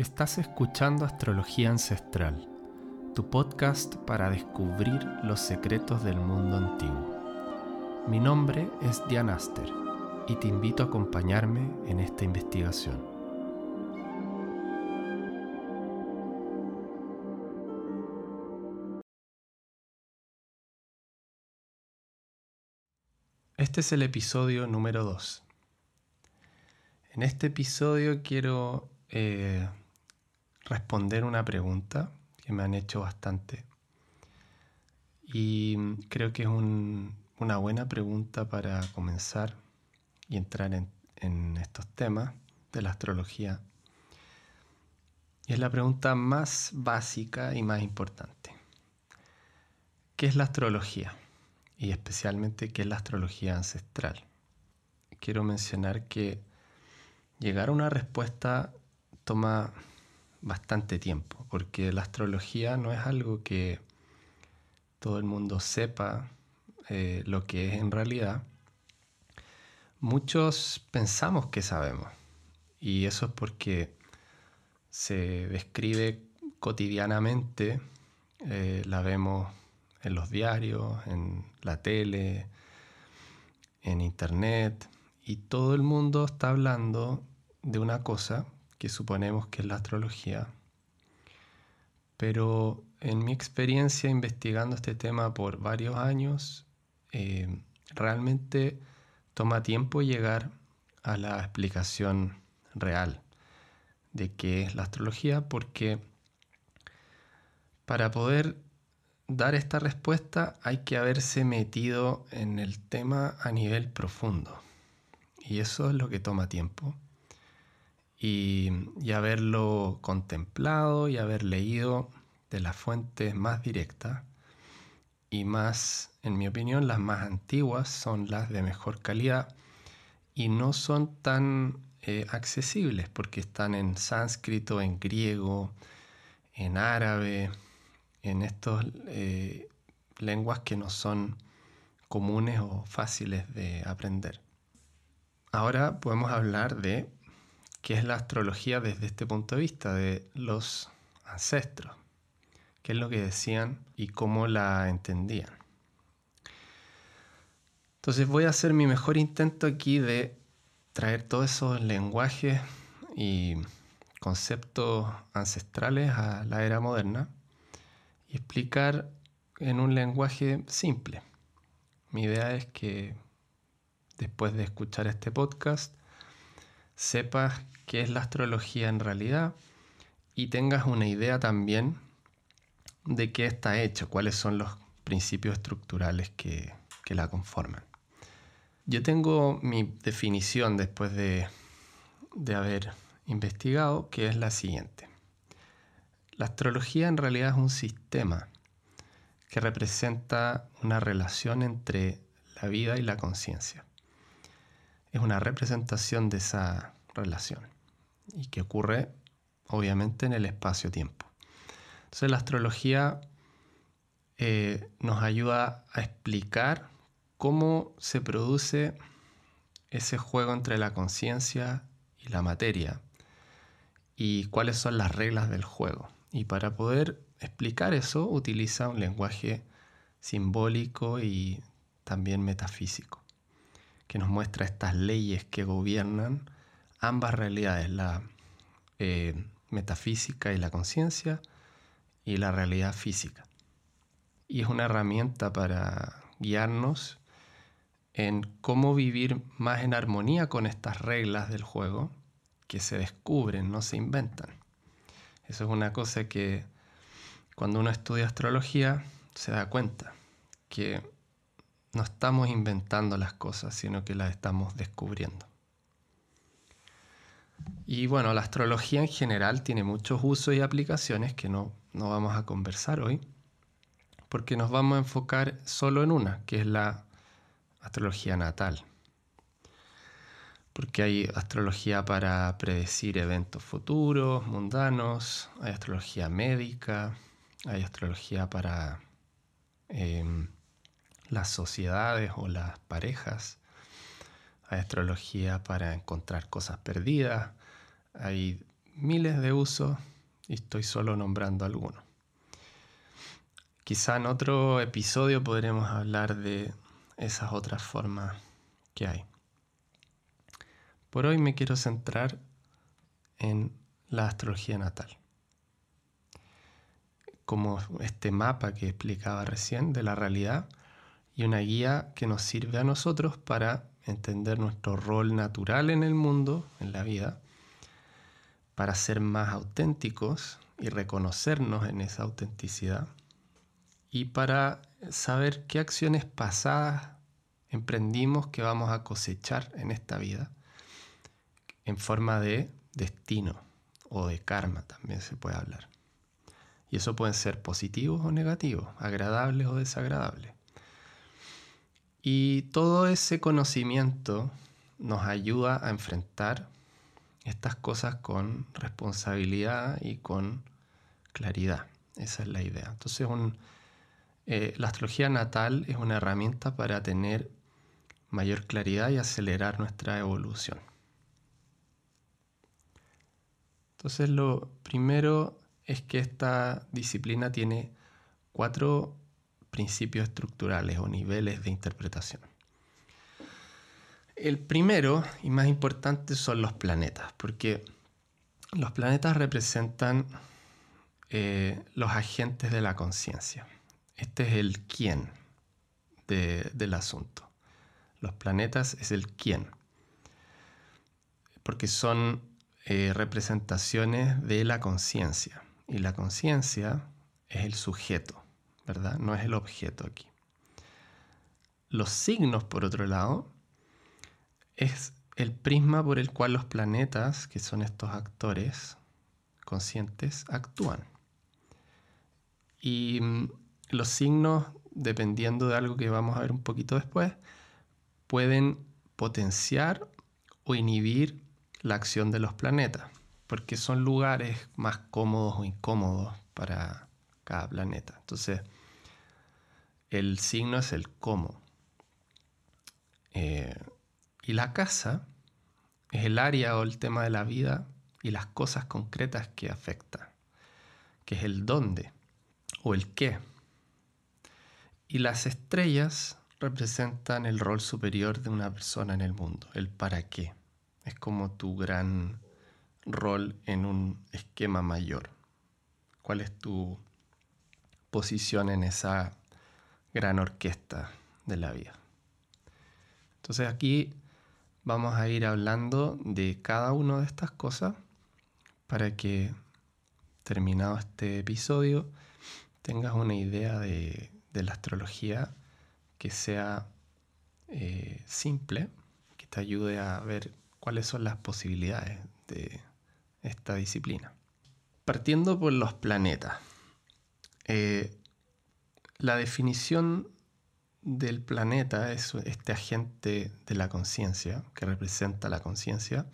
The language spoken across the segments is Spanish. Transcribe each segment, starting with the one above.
Estás escuchando Astrología Ancestral, tu podcast para descubrir los secretos del mundo antiguo. Mi nombre es Dian Aster y te invito a acompañarme en esta investigación. Este es el episodio número 2. En este episodio quiero eh, responder una pregunta que me han hecho bastante. Y creo que es una buena pregunta para comenzar y entrar en, en estos temas de la astrología. Y es la pregunta más básica y más importante. ¿Qué es la astrología? Y especialmente, ¿qué es la astrología ancestral? Quiero mencionar que llegar a una respuesta toma bastante tiempo, porque la astrología no es algo que todo el mundo sepa eh, lo que es en realidad. Muchos pensamos que sabemos, y eso es porque se describe cotidianamente, eh, la vemos en los diarios, en la tele, en internet, y todo el mundo está hablando de una cosa que suponemos que es la astrología, pero en mi experiencia investigando este tema por varios años, eh, realmente toma tiempo llegar a la explicación real de qué es la astrología, porque para poder dar esta respuesta hay que haberse metido en el tema a nivel profundo. Y eso es lo que toma tiempo y, haberlo contemplado y haber leído de las fuentes más directas y más, en mi opinión, las más antiguas son las de mejor calidad y no son tan eh, accesibles porque están en sánscrito, en griego, en árabe, en estas eh, lenguas que no son comunes o fáciles de aprender. Ahora podemos hablar de qué es la astrología desde este punto de vista de los ancestros, qué es lo que decían y cómo la entendían. Entonces voy a hacer mi mejor intento aquí de traer todos esos lenguajes y conceptos ancestrales a la era moderna y explicar en un lenguaje simple. Mi idea es que después de escuchar este podcast sepas qué es la astrología en realidad y tengas una idea también de qué está hecho, cuáles son los principios estructurales que, la conforman. Yo tengo mi definición después de, de haber investigado, que es la siguiente. La astrología en realidad es un sistema que representa una relación entre la vida y la conciencia es una representación de esa relación y que ocurre obviamente en el espacio-tiempo. Entonces la astrología eh, nos ayuda a explicar cómo se produce ese juego entre la conciencia y la materia y cuáles son las reglas del juego. Y para poder explicar eso utiliza un lenguaje simbólico y también metafísico que nos muestra estas leyes que gobiernan ambas realidades, la eh, metafísica y la conciencia y la realidad física. Y es una herramienta para guiarnos en cómo vivir más en armonía con estas reglas del juego que se descubren, no se inventan. Eso es una cosa que cuando uno estudia astrología se da cuenta, que no estamos inventando las cosas, sino que las estamos descubriendo. Y bueno, la astrología en general tiene muchos usos y aplicaciones que no, no vamos a conversar hoy, porque nos vamos a enfocar solo en una, que es la astrología natal. Porque hay astrología para predecir eventos futuros, mundanos, hay astrología médica, hay astrología para em, las sociedades o las parejas. Hay astrología para encontrar cosas perdidas. Hay miles de usos y estoy solo nombrando algunos. Quizá en otro episodio podremos hablar de esas otras formas que hay. Por hoy me quiero centrar en la astrología natal. Como este mapa que explicaba recién de la realidad y una guía que nos sirve a nosotros para entender nuestro rol natural en el mundo, en la vida, para ser más auténticos y reconocernos en esa autenticidad y para saber qué acciones pasadas emprendimos que vamos a cosechar en esta vida en forma de destino o de karma también se puede hablar. Y eso pueden ser positivos o negativos, agradables o desagradables. Y todo ese conocimiento nos ayuda a enfrentar estas cosas con responsabilidad y con claridad. Esa es la idea. Entonces, eh, la astrología natal es una herramienta para tener mayor claridad y acelerar nuestra evolución. Entonces, lo primero es que esta disciplina tiene cuatro principios estructurales o niveles de interpretación. El primero y más importante son los planetas, porque los planetas representan eh, los agentes de la conciencia. Este es el quién del asunto. Los planetas es el quién, porque son eh, representaciones de la conciencia. Y la conciencia es el sujeto, No es el objeto aquí. Los signos, por otro lado, es el prisma por el cual los planetas, que son estos actores conscientes, actúan. Y mm, los signos, dependiendo de algo que vamos a ver un poquito después, pueden potenciar o inhibir la acción de los planetas, porque son lugares más cómodos o incómodos para cada planeta. Entonces, el signo es el cómo. Eh, y la casa es el área o el tema de la vida y las cosas concretas que afecta, que es el dónde o el qué. Y las estrellas representan el rol superior de una persona en el mundo, el para qué. Es como tu gran rol en un esquema mayor. ¿Cuál es tu posición en esa gran orquesta de la vida? Entonces aquí vamos a ir hablando de cada una de estas cosas para que terminado este episodio tengas una idea de, la astrología que sea eh, simple, que te ayude a ver cuáles son las posibilidades de esta disciplina. Partiendo por los planetas. Eh, la definición del planeta es este agente de la conciencia, que representa la conciencia,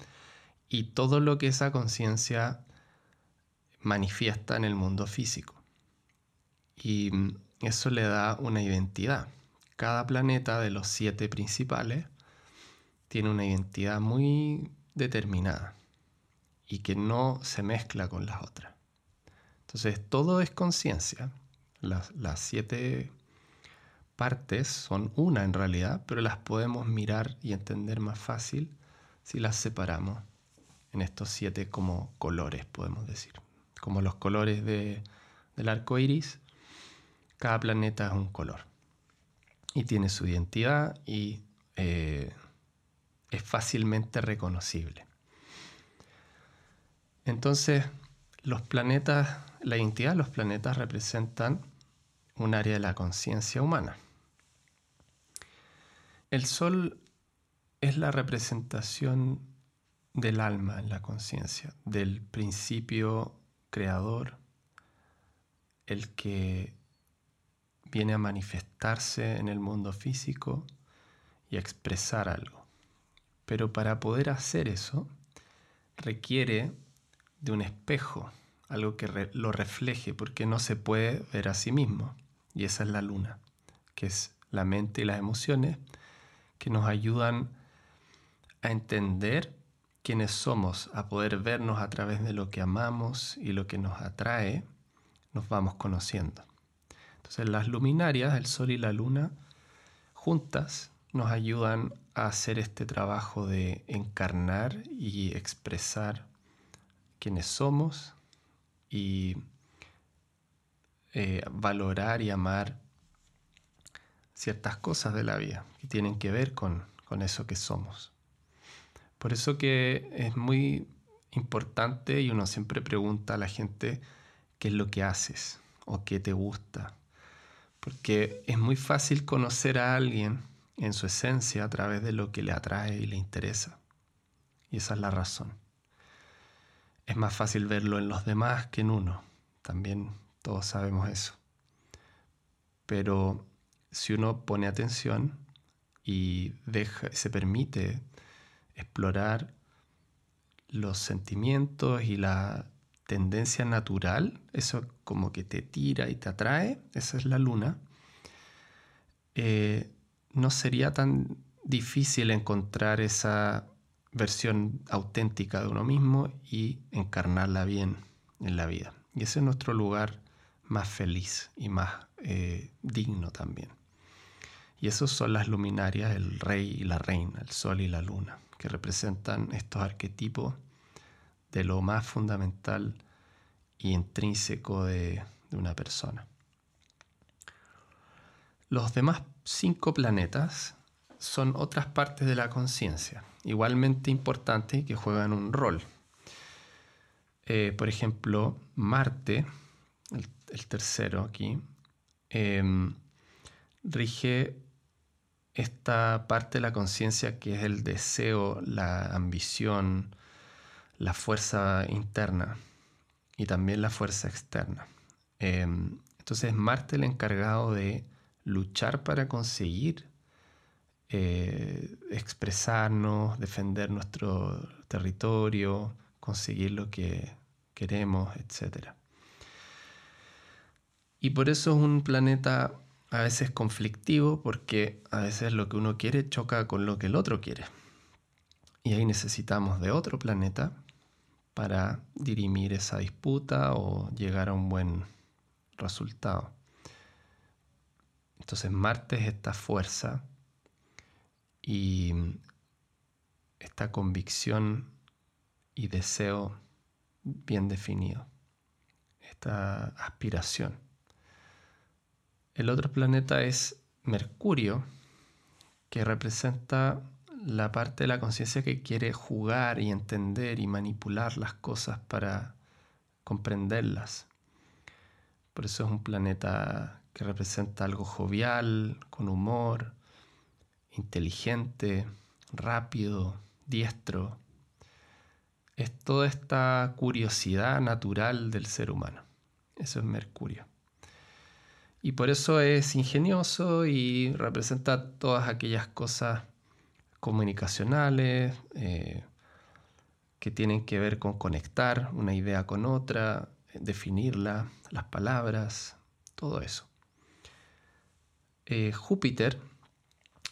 y todo lo que esa conciencia manifiesta en el mundo físico. Y eso le da una identidad. Cada planeta de los siete principales tiene una identidad muy determinada y que no se mezcla con las otras. Entonces todo es conciencia. Las, siete partes son una en realidad, pero las podemos mirar y entender más fácil si las separamos en estos siete como colores, podemos decir. Como los colores del arco iris, cada planeta es un color y tiene su identidad y eh, es fácilmente reconocible. Entonces, los planetas, la identidad de los planetas representan un área de la conciencia humana. El sol es la representación del alma en la conciencia, del principio creador, el que viene a manifestarse en el mundo físico y a expresar algo. Pero para poder hacer eso requiere de un espejo, algo que lo refleje, porque no se puede ver a sí mismo. Y esa es la luna, que es la mente y las emociones que nos ayudan a entender quiénes somos, a poder vernos a través de lo que amamos y lo que nos atrae, nos vamos conociendo. Entonces las luminarias, el sol y la luna, juntas nos ayudan a hacer este trabajo de encarnar y expresar quiénes somos y eh, valorar y amar ciertas cosas de la vida que tienen que ver con, con eso que somos. Por eso que es muy importante y uno siempre pregunta a la gente qué es lo que haces o qué te gusta. Porque es muy fácil conocer a alguien en su esencia a través de lo que le atrae y le interesa. Y esa es la razón. Es más fácil verlo en los demás que en uno. También todos sabemos eso. Pero si uno pone atención y deja, se permite explorar los sentimientos y la tendencia natural, eso como que te tira y te atrae, esa es la luna, eh, no sería tan difícil encontrar esa versión auténtica de uno mismo y encarnarla bien en la vida. Y ese es nuestro lugar más feliz y más eh, digno también. Y esos son las luminarias, el rey y la reina, el sol y la luna, que representan estos arquetipos de lo más fundamental y intrínseco de, una persona. Los demás cinco planetas son otras partes de la conciencia, igualmente importantes que juegan un rol. Eh, por ejemplo, Marte, el, tercero aquí, em, rige esta parte de la conciencia que es el deseo, la ambición, la fuerza interna y también la fuerza externa. Em, entonces Marte el encargado de luchar para conseguir eh, expresarnos, defender nuestro territorio, conseguir lo que queremos, etc. Y por eso es un planeta a veces conflictivo porque a veces lo que uno quiere choca con lo que el otro quiere. Y ahí necesitamos de otro planeta para dirimir esa disputa o llegar a un buen resultado. Entonces Marte es esta fuerza y esta convicción y deseo bien definido, esta aspiración. El otro planeta es Mercurio, que representa la parte de la conciencia que quiere jugar y entender y manipular las cosas para comprenderlas. Por eso es un planeta que representa algo jovial, con humor, inteligente, rápido, diestro. Es toda esta curiosidad natural del ser humano. Eso es Mercurio. Y por eso es ingenioso y representa todas aquellas cosas comunicacionales eh, que tienen que ver con conectar una idea con otra, definirla, las palabras, todo eso. Eh, Júpiter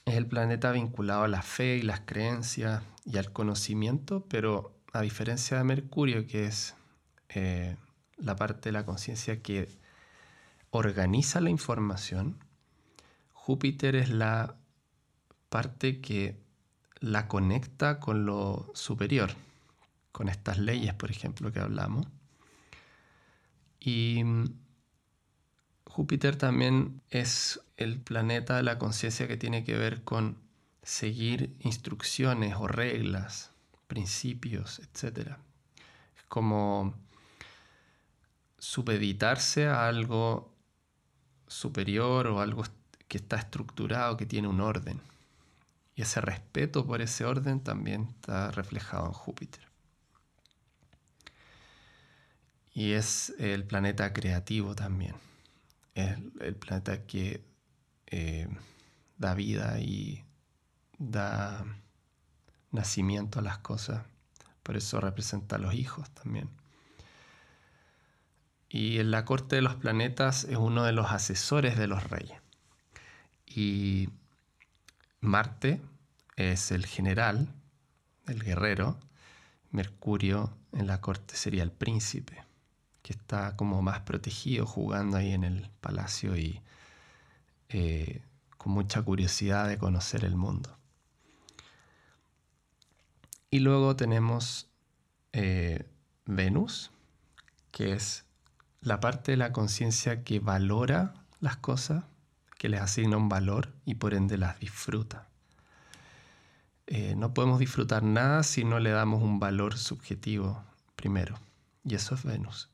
es el planeta vinculado a la fe y las creencias y al conocimiento, pero a diferencia de Mercurio, que es eh, la parte de la conciencia que organiza la información, Júpiter es la parte que la conecta con lo superior, con estas leyes, por ejemplo, que hablamos. Y Júpiter también es el planeta de la conciencia que tiene que ver con seguir instrucciones o reglas, principios, etc. Es como supeditarse a algo superior o algo que está estructurado, que tiene un orden. Y ese respeto por ese orden también está reflejado en Júpiter. Y es el planeta creativo también es el planeta que eh, da vida y da nacimiento a las cosas. Por eso representa a los hijos también. Y en la corte de los planetas es uno de los asesores de los reyes. Y Marte es el general, el guerrero, Mercurio en la corte sería el príncipe, que está como más protegido jugando ahí en el palacio y eh, con mucha curiosidad de conocer el mundo. Y luego tenemos eh, Venus, que es la parte de la conciencia que valora las cosas, que les asigna un valor y por ende las disfruta. Eh, no podemos disfrutar nada si no le damos un valor subjetivo primero, y eso es Venus.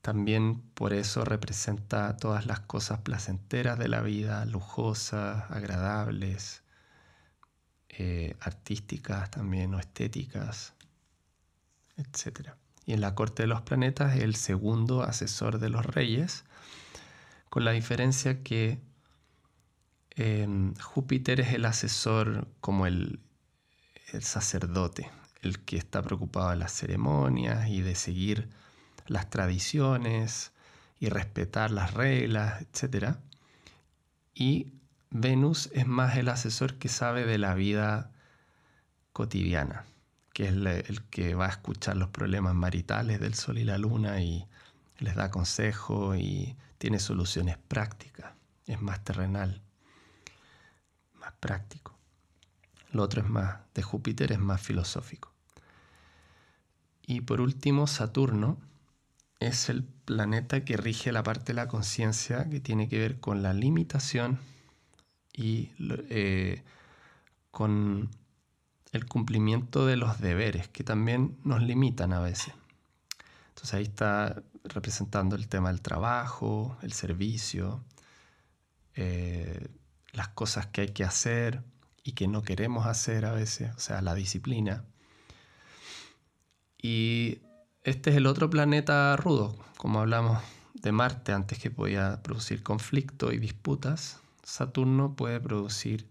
También por eso representa todas las cosas placenteras de la vida, lujosas, agradables, eh, artísticas también o estéticas, etc. Y en la corte de los planetas el segundo asesor de los reyes, con la diferencia que em, Júpiter es el asesor como el, el sacerdote, el que está preocupado de las ceremonias y de seguir las tradiciones y respetar las reglas, etc. Y Venus es más el asesor que sabe de la vida cotidiana, que es el que va a escuchar los problemas maritales del Sol y la Luna y les da consejo y tiene soluciones prácticas. Es más terrenal, más práctico. Lo otro es más, de Júpiter es más filosófico. Y por último, Saturno es el planeta que rige la parte de la conciencia que tiene que ver con la limitación y eh, con el cumplimiento de los deberes, que también nos limitan a veces. Entonces ahí está representando el tema del trabajo, el servicio, eh, las cosas que hay que hacer y que no queremos hacer a veces, o sea, la disciplina. Y este es el otro planeta rudo, como hablamos de Marte antes que podía producir conflicto y disputas, Saturno puede producir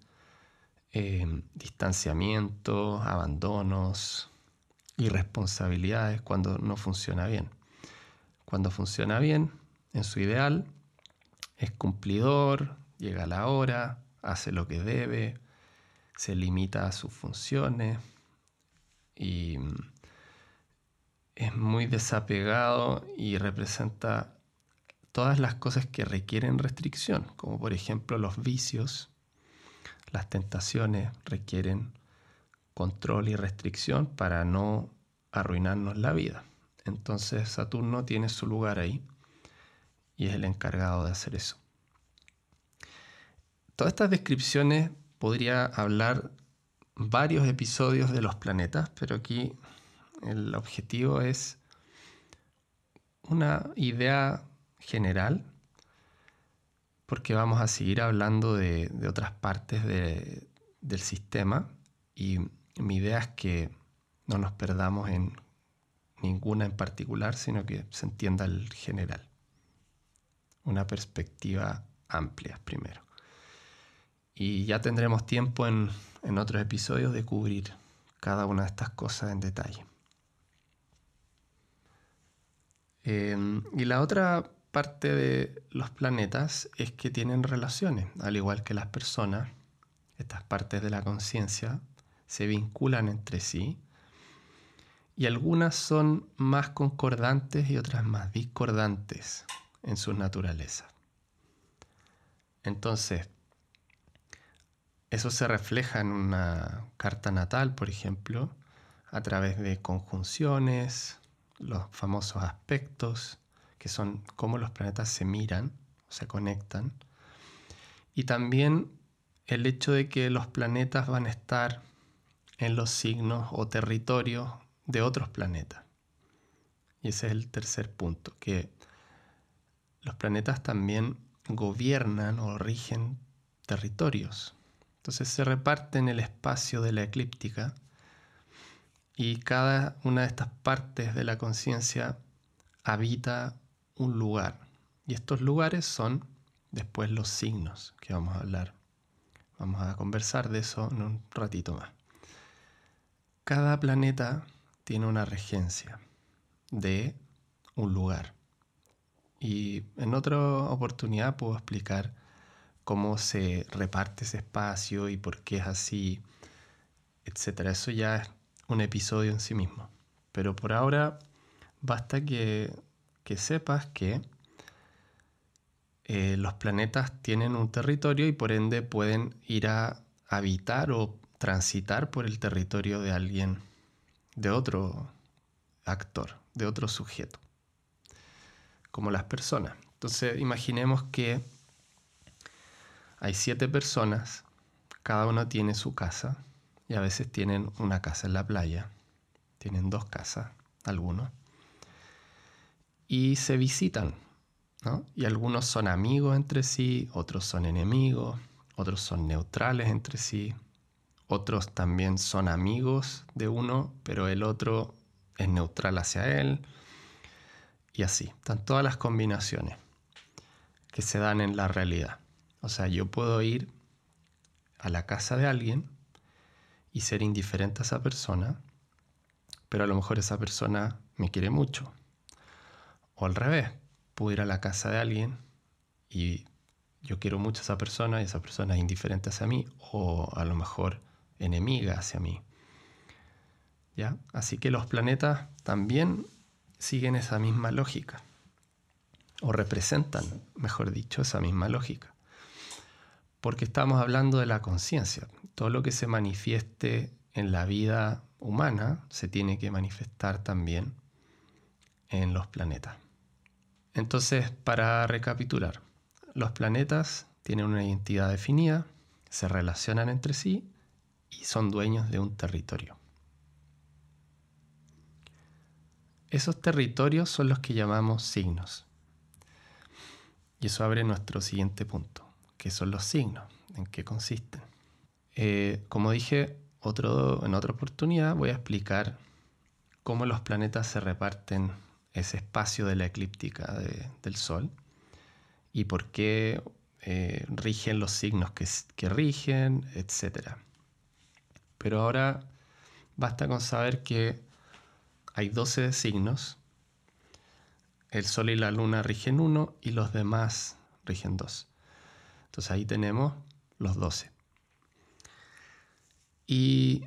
eh, distanciamiento, abandonos, irresponsabilidades cuando no funciona bien. Cuando funciona bien, en su ideal, es cumplidor, llega a la hora, hace lo que debe, se limita a sus funciones y es muy desapegado y representa todas las cosas que requieren restricción, como por ejemplo los vicios, las tentaciones requieren control y restricción para no arruinarnos la vida. Entonces Saturno tiene su lugar ahí y es el encargado de hacer eso. Todas estas descripciones podría hablar varios episodios de los planetas, pero aquí el objetivo es una idea general, porque vamos a seguir hablando de, otras partes del sistema y mi idea es que no nos perdamos en ninguna en particular, sino que se entienda el general. Una perspectiva amplia primero. Y ya tendremos tiempo en otros episodios de cubrir cada una de estas cosas en detalle. Em, y la otra parte de los planetas es que tienen relaciones, al igual que las personas. Estas partes de la conciencia se vinculan entre sí y algunas son más concordantes y otras más discordantes en su naturaleza. Entonces, eso se refleja en una carta natal, por ejemplo, a través de conjunciones, los famosos aspectos, que son cómo los planetas se miran, se conectan, y también el hecho de que los planetas van a estar en los signos o territorios de otros planetas. Y ese es el tercer punto, que los planetas también gobiernan o rigen territorios. Entonces se reparten el espacio de la eclíptica y cada una de estas partes de la conciencia habita un lugar. Y estos lugares son después los signos que vamos a hablar. Vamos a conversar de eso en un ratito más. Cada planeta tiene una regencia de un lugar. Y en otra oportunidad puedo explicar cómo se reparte ese espacio y por qué es así, etc. Eso ya es un episodio en sí mismo. Pero por ahora basta que, sepas que eh, los planetas tienen un territorio y por ende pueden ir a habitar o transitar por el territorio de alguien, de otro actor, de otro sujeto, como las personas. Entonces imaginemos que hay siete personas, cada uno tiene su casa y a veces tienen una casa en la playa, tienen dos casas, algunos, y se visitan, ¿no? Y algunos son amigos entre sí, otros son enemigos, otros son neutrales entre sí, otros también son amigos de uno, pero el otro es neutral hacia él, y así. Están todas las combinaciones que se dan en la realidad. O sea, yo puedo ir a la casa de alguien y ser indiferente a esa persona, pero a lo mejor esa persona me quiere mucho. O al revés, puedo ir a la casa de alguien y yo quiero mucho a esa persona y esa persona es indiferente hacia mí o a lo mejor enemiga hacia mí. ¿Ya? Así que los planetas también siguen esa misma lógica o representan, mejor dicho, esa misma lógica. Porque estamos hablando de la conciencia. Todo lo que se manifieste en la vida humana se tiene que manifestar también en los planetas. Entonces, para recapitular, los planetas tienen una identidad definida, se relacionan entre sí y son dueños de un territorio. Esos territorios son los que llamamos signos. Y eso abre nuestro siguiente punto, que son los signos, en qué consisten. Eh, como dije otro, en otra oportunidad, voy a explicar cómo los planetas se reparten ese espacio de la eclíptica del Sol y por qué eh, rigen los signos que, que rigen, etc. Pero ahora basta con saber que hay 12 signos. El Sol y la Luna rigen uno y los demás rigen dos. Entonces ahí tenemos los 12. Y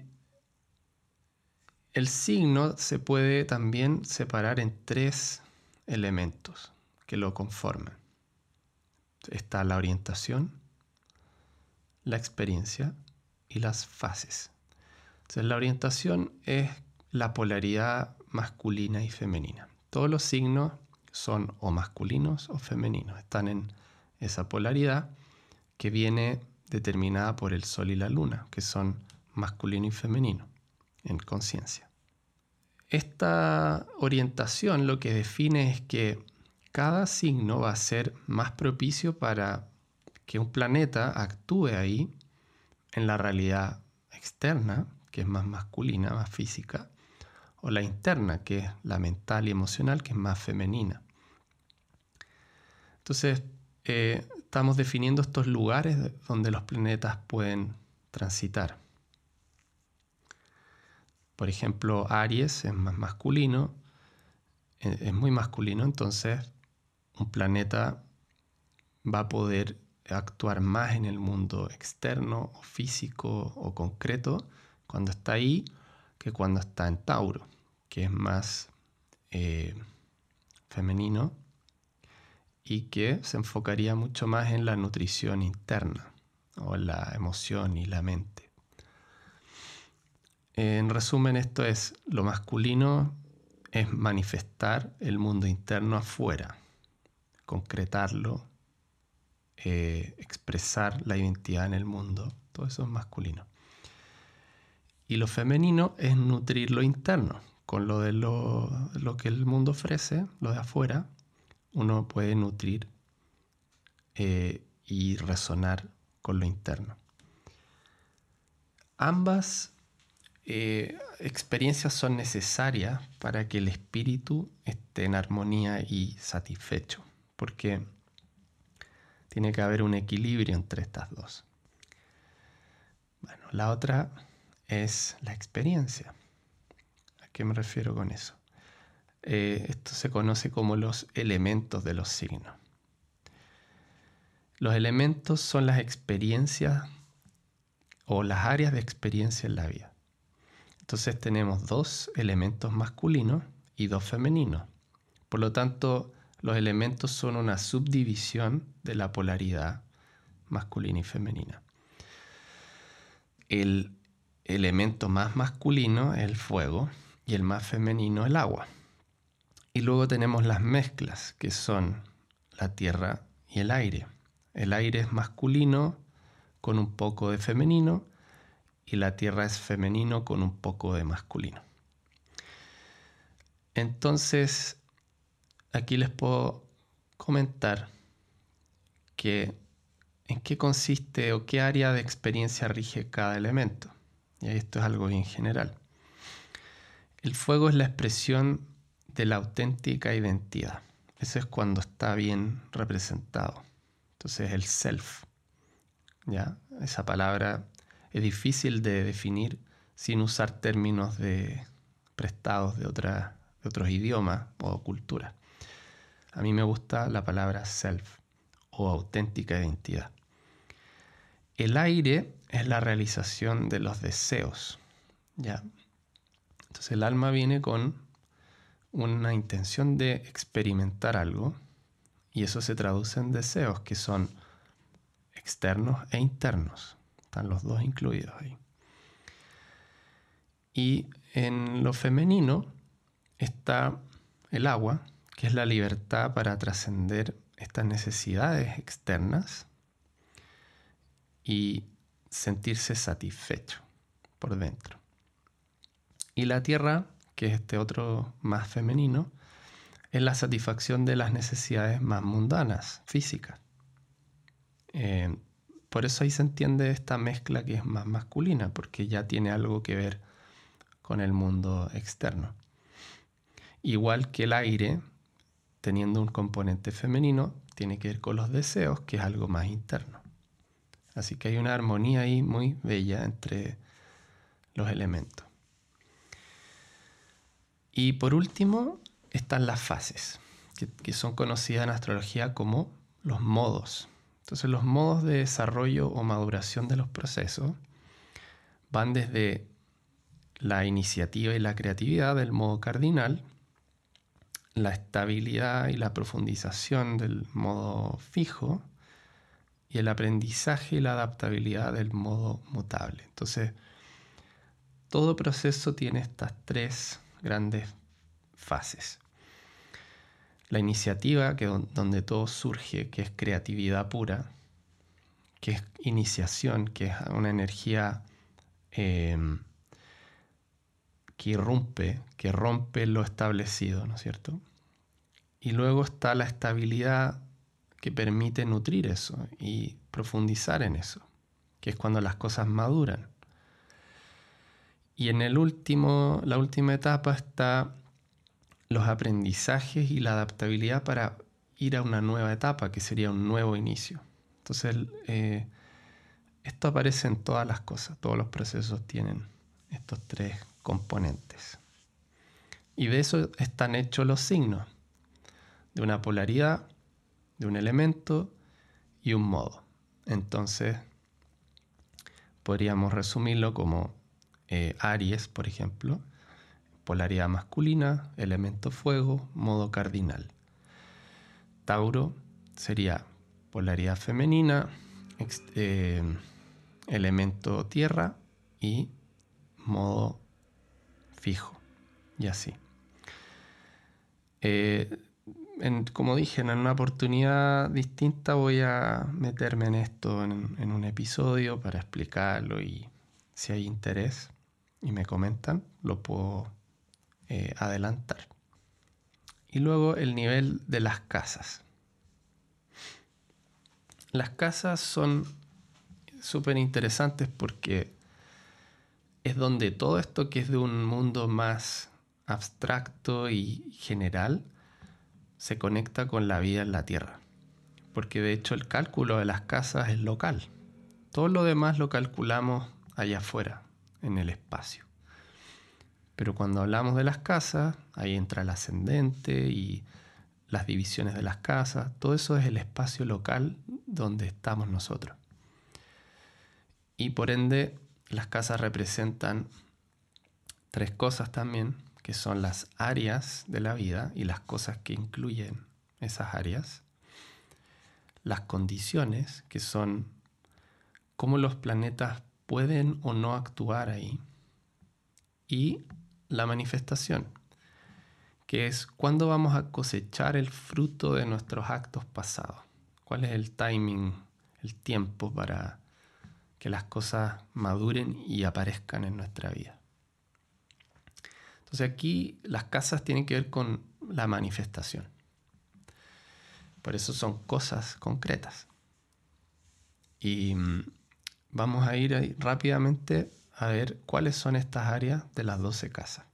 el signo se puede también separar en tres elementos que lo conforman. Está la orientación, la experiencia y las fases. Entonces la orientación es la polaridad masculina y femenina. Todos los signos son o masculinos o femeninos, están en esa polaridad que viene determinada por el Sol y la Luna, que son masculino y femenino en conciencia. Esta orientación lo que define es que cada signo va a ser más propicio para que un planeta actúe ahí en la realidad externa, que es más masculina, más física, o la interna, que es la mental y emocional, que es más femenina. Entonces, eh, estamos definiendo estos lugares donde los planetas pueden transitar. Por ejemplo, Aries es más masculino, eh, es muy masculino, entonces un planeta va a poder actuar más en el mundo externo o físico o concreto cuando está ahí que cuando está en Tauro que es más eh, femenino y que se enfocaría mucho más en la nutrición interna o la emoción y la mente. En resumen, esto es, lo masculino es manifestar el mundo interno afuera, concretarlo, eh, expresar la identidad en el mundo, todo eso es masculino. Y lo femenino es nutrir lo interno, con lo de lo, que el mundo ofrece, lo de afuera, uno puede nutrir eh, y resonar con lo interno. Ambas eh, experiencias son necesarias para que el espíritu esté en armonía y satisfecho, porque tiene que haber un equilibrio entre estas dos. Bueno, la otra es la experiencia qué me refiero con eso? Eh, esto se conoce como los elementos de los signos. Los elementos son las experiencias o las áreas de experiencia en la vida. Entonces tenemos dos elementos masculinos y dos femeninos. Por lo tanto, los elementos son una subdivisión de la polaridad masculina y femenina. El elemento más masculino es el fuego y el más femenino el agua. Y luego tenemos las mezclas, que son la tierra y el aire. El aire es masculino con un poco de femenino y la tierra es femenino con un poco de masculino. Entonces, aquí les puedo comentar que en qué consiste o qué área de experiencia rige cada elemento. Y esto es algo bien general. El fuego es la expresión de la auténtica identidad. Eso es cuando está bien representado. Entonces el self. ¿ya? Esa palabra es difícil de definir sin usar términos de, prestados de, de otros idiomas o culturas. A mí me gusta la palabra self o auténtica identidad. El aire es la realización de los deseos. ¿ya? Entonces el alma viene con una intención de experimentar algo y eso se traduce en deseos que son externos e internos. Están los dos incluidos ahí. Y en lo femenino está el agua, que es la libertad para trascender estas necesidades externas y sentirse satisfecho por dentro. Y la tierra, que es este otro más femenino, es la satisfacción de las necesidades más mundanas, físicas. Eh, por eso ahí se entiende esta mezcla que es más masculina, porque ya tiene algo que ver con el mundo externo. Igual que el aire, teniendo un componente femenino, tiene que ver con los deseos, que es algo más interno. Así que hay una armonía ahí muy bella entre los elementos. Y por último están las fases, que, son conocidas en astrología como los modos. Entonces los modos de desarrollo o maduración de los procesos van desde la iniciativa y la creatividad del modo cardinal, la estabilidad y la profundización del modo fijo y el aprendizaje y la adaptabilidad del modo mutable. Entonces, todo proceso tiene estas tres grandes fases. La iniciativa, que donde todo surge, que es creatividad pura, que es iniciación, que es una energía em, que irrumpe, que rompe lo establecido, ¿no es cierto? Y luego está la estabilidad que permite nutrir eso y profundizar en eso, que es cuando las cosas maduran. Y en el último, la última etapa está los aprendizajes y la adaptabilidad para ir a una nueva etapa, que sería un nuevo inicio. Entonces, eh, esto aparece en todas las cosas, todos los procesos tienen estos tres componentes. Y de eso están hechos los signos, de una polaridad, de un elemento y un modo. Entonces, podríamos resumirlo como eh, Aries, por ejemplo, polaridad masculina, elemento fuego, modo cardinal. Tauro sería polaridad femenina, eh, elemento tierra y modo fijo. Y así. Eh, como dije, en una oportunidad distinta voy a meterme en esto en, un episodio para explicarlo y si hay interés y me comentan, lo puedo eh, adelantar. Y luego el nivel de las casas. Las casas son súper interesantes porque es donde todo esto que es de un mundo más abstracto y general se conecta con la vida en la Tierra. Porque de hecho el cálculo de las casas es local. Todo lo demás lo calculamos allá afuera, en el espacio. Pero cuando hablamos de las casas, ahí entra el ascendente y las divisiones de las casas. Todo eso es el espacio local donde estamos nosotros. Y por ende, las casas representan tres cosas también, que son las áreas de la vida y las cosas que incluyen esas áreas. Las condiciones, que son cómo los planetas pueden o no actuar ahí. Y la manifestación, que es cuándo vamos a cosechar el fruto de nuestros actos pasados. ¿Cuál es el timing, el tiempo para que las cosas maduren y aparezcan en nuestra vida? Entonces aquí las casas tienen que ver con la manifestación. Por eso son cosas concretas. Y mm, vamos a ir rápidamente a ver cuáles son estas áreas de las 12 casas.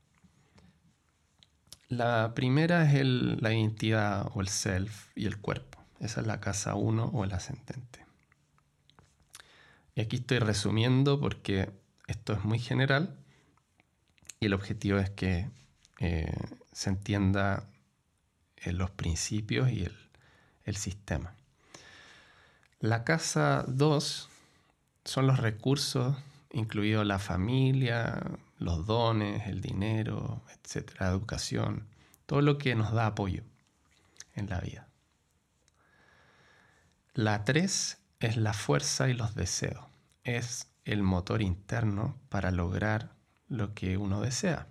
La primera es la identidad o el self y el cuerpo. Esa es la casa 1 o el ascendente. Y aquí estoy resumiendo porque esto es muy general y el objetivo es que eh, se entienda eh, los principios y el, el sistema. La casa 2 son los recursos, incluido la familia, los dones, el dinero, etcétera, la educación, todo lo que nos da apoyo en la vida. La 3 es la fuerza y los deseos. Es el motor interno para lograr lo que uno desea.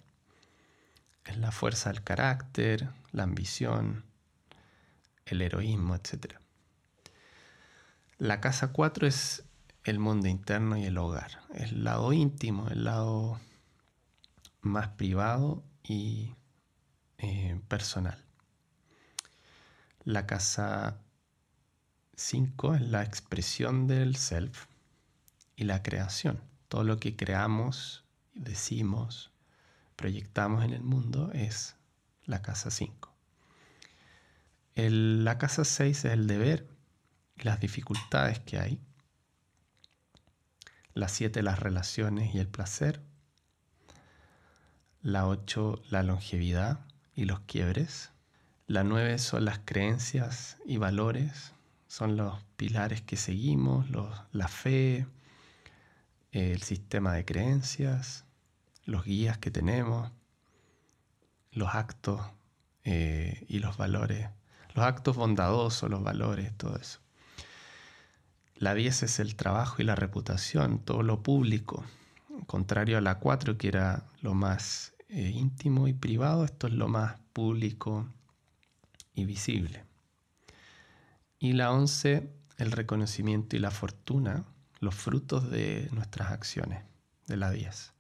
Es la fuerza del carácter, la ambición, el heroísmo, etc. La casa 4 es el mundo interno y el hogar, el lado íntimo, el lado más privado y eh, personal. La casa 5 es la expresión del self y la creación. Todo lo que creamos, decimos, proyectamos en el mundo es la casa 5. La casa 6 es el deber y las dificultades que hay. La 7 las relaciones y el placer. La 8 la longevidad y los quiebres. La 9 son las creencias y valores, son los pilares que seguimos, la fe, el sistema de creencias, los guías que tenemos, los actos eh, y los valores, los actos bondadosos, los valores, todo eso. La 10 es el trabajo y la reputación, todo lo público. Contrario a la 4, que era lo más eh, íntimo y privado, esto es lo más público y visible. Y la 11, el reconocimiento y la fortuna, los frutos de nuestras acciones, de la 10.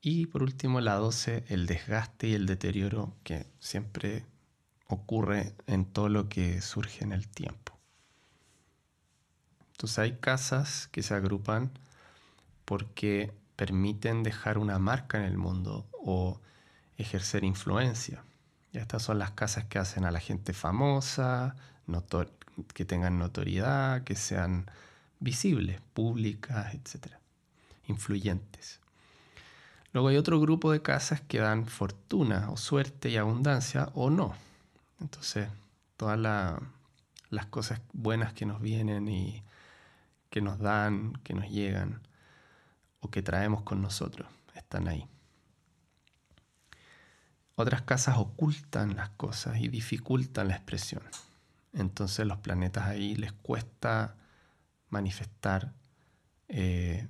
Y por último, la 12, el desgaste y el deterioro que siempre ocurre en todo lo que surge en el tiempo. Entonces hay casas que se agrupan porque permiten dejar una marca en el mundo o ejercer influencia. Y estas son las casas que hacen a la gente famosa, que tengan notoriedad, que sean visibles, públicas, etc. Influyentes. Luego hay otro grupo de casas que dan fortuna o suerte y abundancia o no. Entonces, todas las cosas buenas que nos vienen y que nos dan, que nos llegan o que traemos con nosotros. Están ahí. Otras casas ocultan las cosas y dificultan la expresión. Entonces los planetas ahí les cuesta manifestar eh,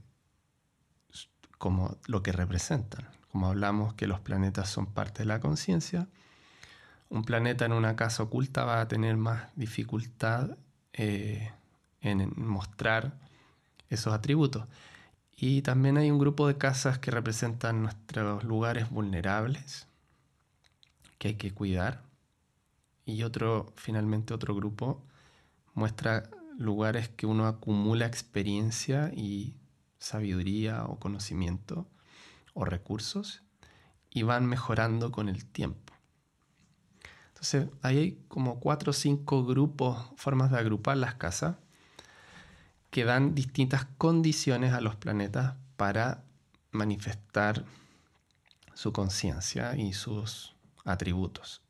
como lo que representan. Como hablamos que los planetas son parte de la conciencia, un planeta en una casa oculta va a tener más dificultad eh, en mostrar esos atributos. Y también hay un grupo de casas que representan nuestros lugares vulnerables que hay que cuidar. Y otro, finalmente otro grupo muestra lugares que uno acumula experiencia y sabiduría o conocimiento o recursos y van mejorando con el tiempo. Entonces, ahí hay como cuatro o cinco grupos, formas de agrupar las casas que dan distintas condiciones a los planetas para manifestar su conciencia y sus atributos.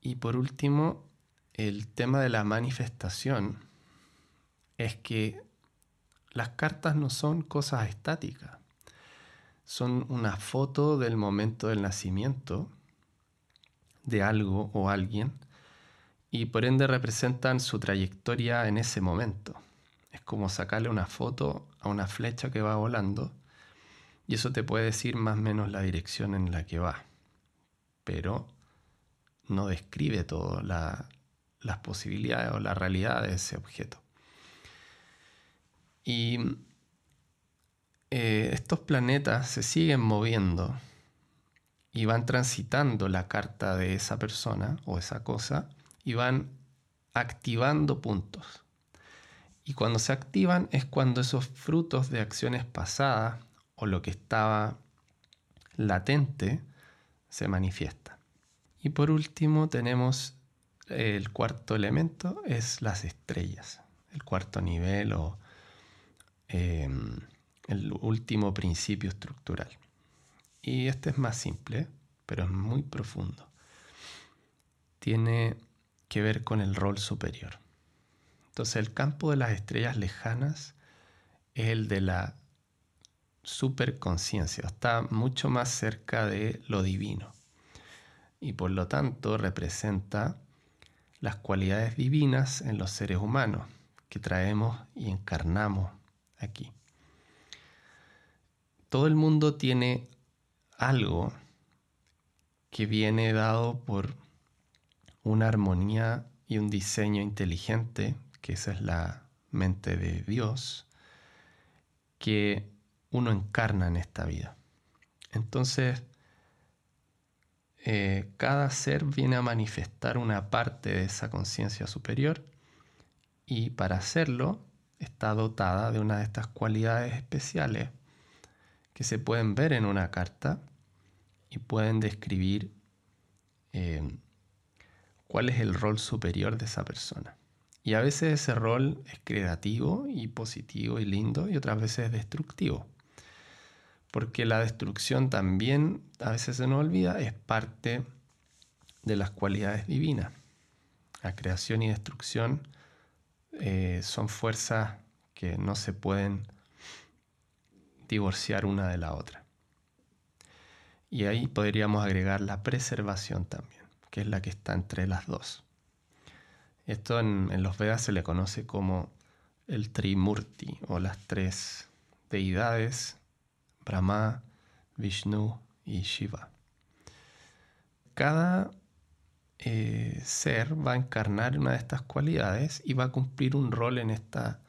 Y por último, el tema de la manifestación es que las cartas no son cosas estáticas. son una foto del momento del nacimiento de algo o alguien y por ende representan su trayectoria en ese momento. Es como sacarle una foto a una flecha que va volando y eso te puede decir más o menos la dirección en la que va, pero no describe todo las posibilidades o la realidad de ese objeto. Y eh, estos planetas se siguen moviendo y van transitando la carta de esa persona o esa cosa y van activando puntos. Y cuando se activan es cuando esos frutos de acciones pasadas o lo que estaba latente se manifiesta. Y por último tenemos el cuarto elemento, es las estrellas, el cuarto nivel o em, el último principio estructural. Y este es más simple, pero es muy profundo. Tiene que ver con el rol superior. Entonces el campo de las estrellas lejanas es el de la superconciencia, está mucho más cerca de lo divino y por lo tanto representa las cualidades divinas en los seres humanos que traemos y encarnamos aquí. Todo el mundo tiene algo que viene dado por una armonía y un diseño inteligente, que esa es la mente de Dios, que uno encarna en esta vida. Entonces, eh, cada ser viene a manifestar una parte de esa conciencia superior y para hacerlo está dotada de una de estas cualidades especiales que se pueden ver en una carta y pueden describir eh, cuál es el rol superior de esa persona. Y a veces ese rol es creativo y positivo y lindo y otras veces es destructivo. Porque la destrucción también, a veces se nos olvida, es parte de las cualidades divinas. La creación y destrucción eh, son fuerzas que no se pueden divorciar una de la otra. Y ahí podríamos agregar la preservación también que es la que está entre las dos. Esto en, los Vedas se le conoce como el Trimurti o las tres deidades, Brahma, Vishnu y Shiva. Cada eh, ser va a encarnar una de estas cualidades y va a cumplir un rol en esta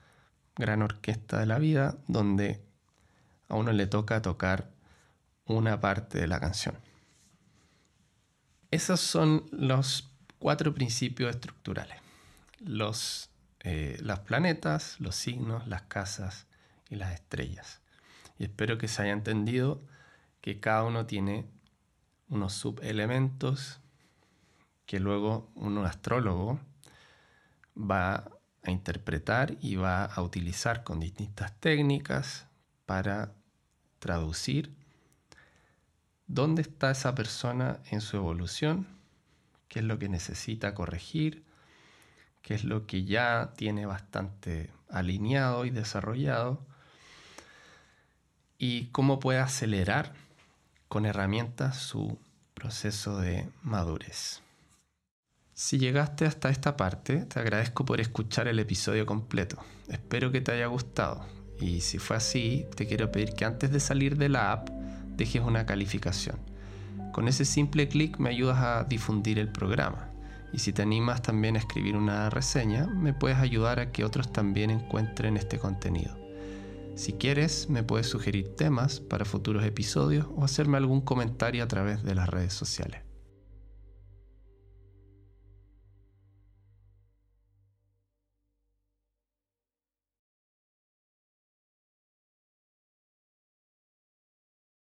gran orquesta de la vida donde a uno le toca tocar una parte de la canción. Esos son los cuatro principios estructurales. Los, eh, planetas, los signos, las casas y las estrellas. Y espero que se haya entendido que cada uno tiene unos subelementos que luego un astrólogo va a interpretar y va a utilizar con distintas técnicas para traducir dónde está esa persona en su evolución, qué es lo que necesita corregir, qué es lo que ya tiene bastante alineado y desarrollado y cómo puede acelerar con herramientas su proceso de madurez. Si llegaste hasta esta parte, te agradezco por escuchar el episodio completo. Espero que te haya gustado. Y si fue así, te quiero pedir que antes de salir de la app, dejes una calificación. Con ese simple clic me ayudas a difundir el programa. Y si te animas también a escribir una reseña, me puedes ayudar a que otros también encuentren este contenido. Si quieres, me puedes sugerir temas para futuros episodios o hacerme algún comentario a través de las redes sociales.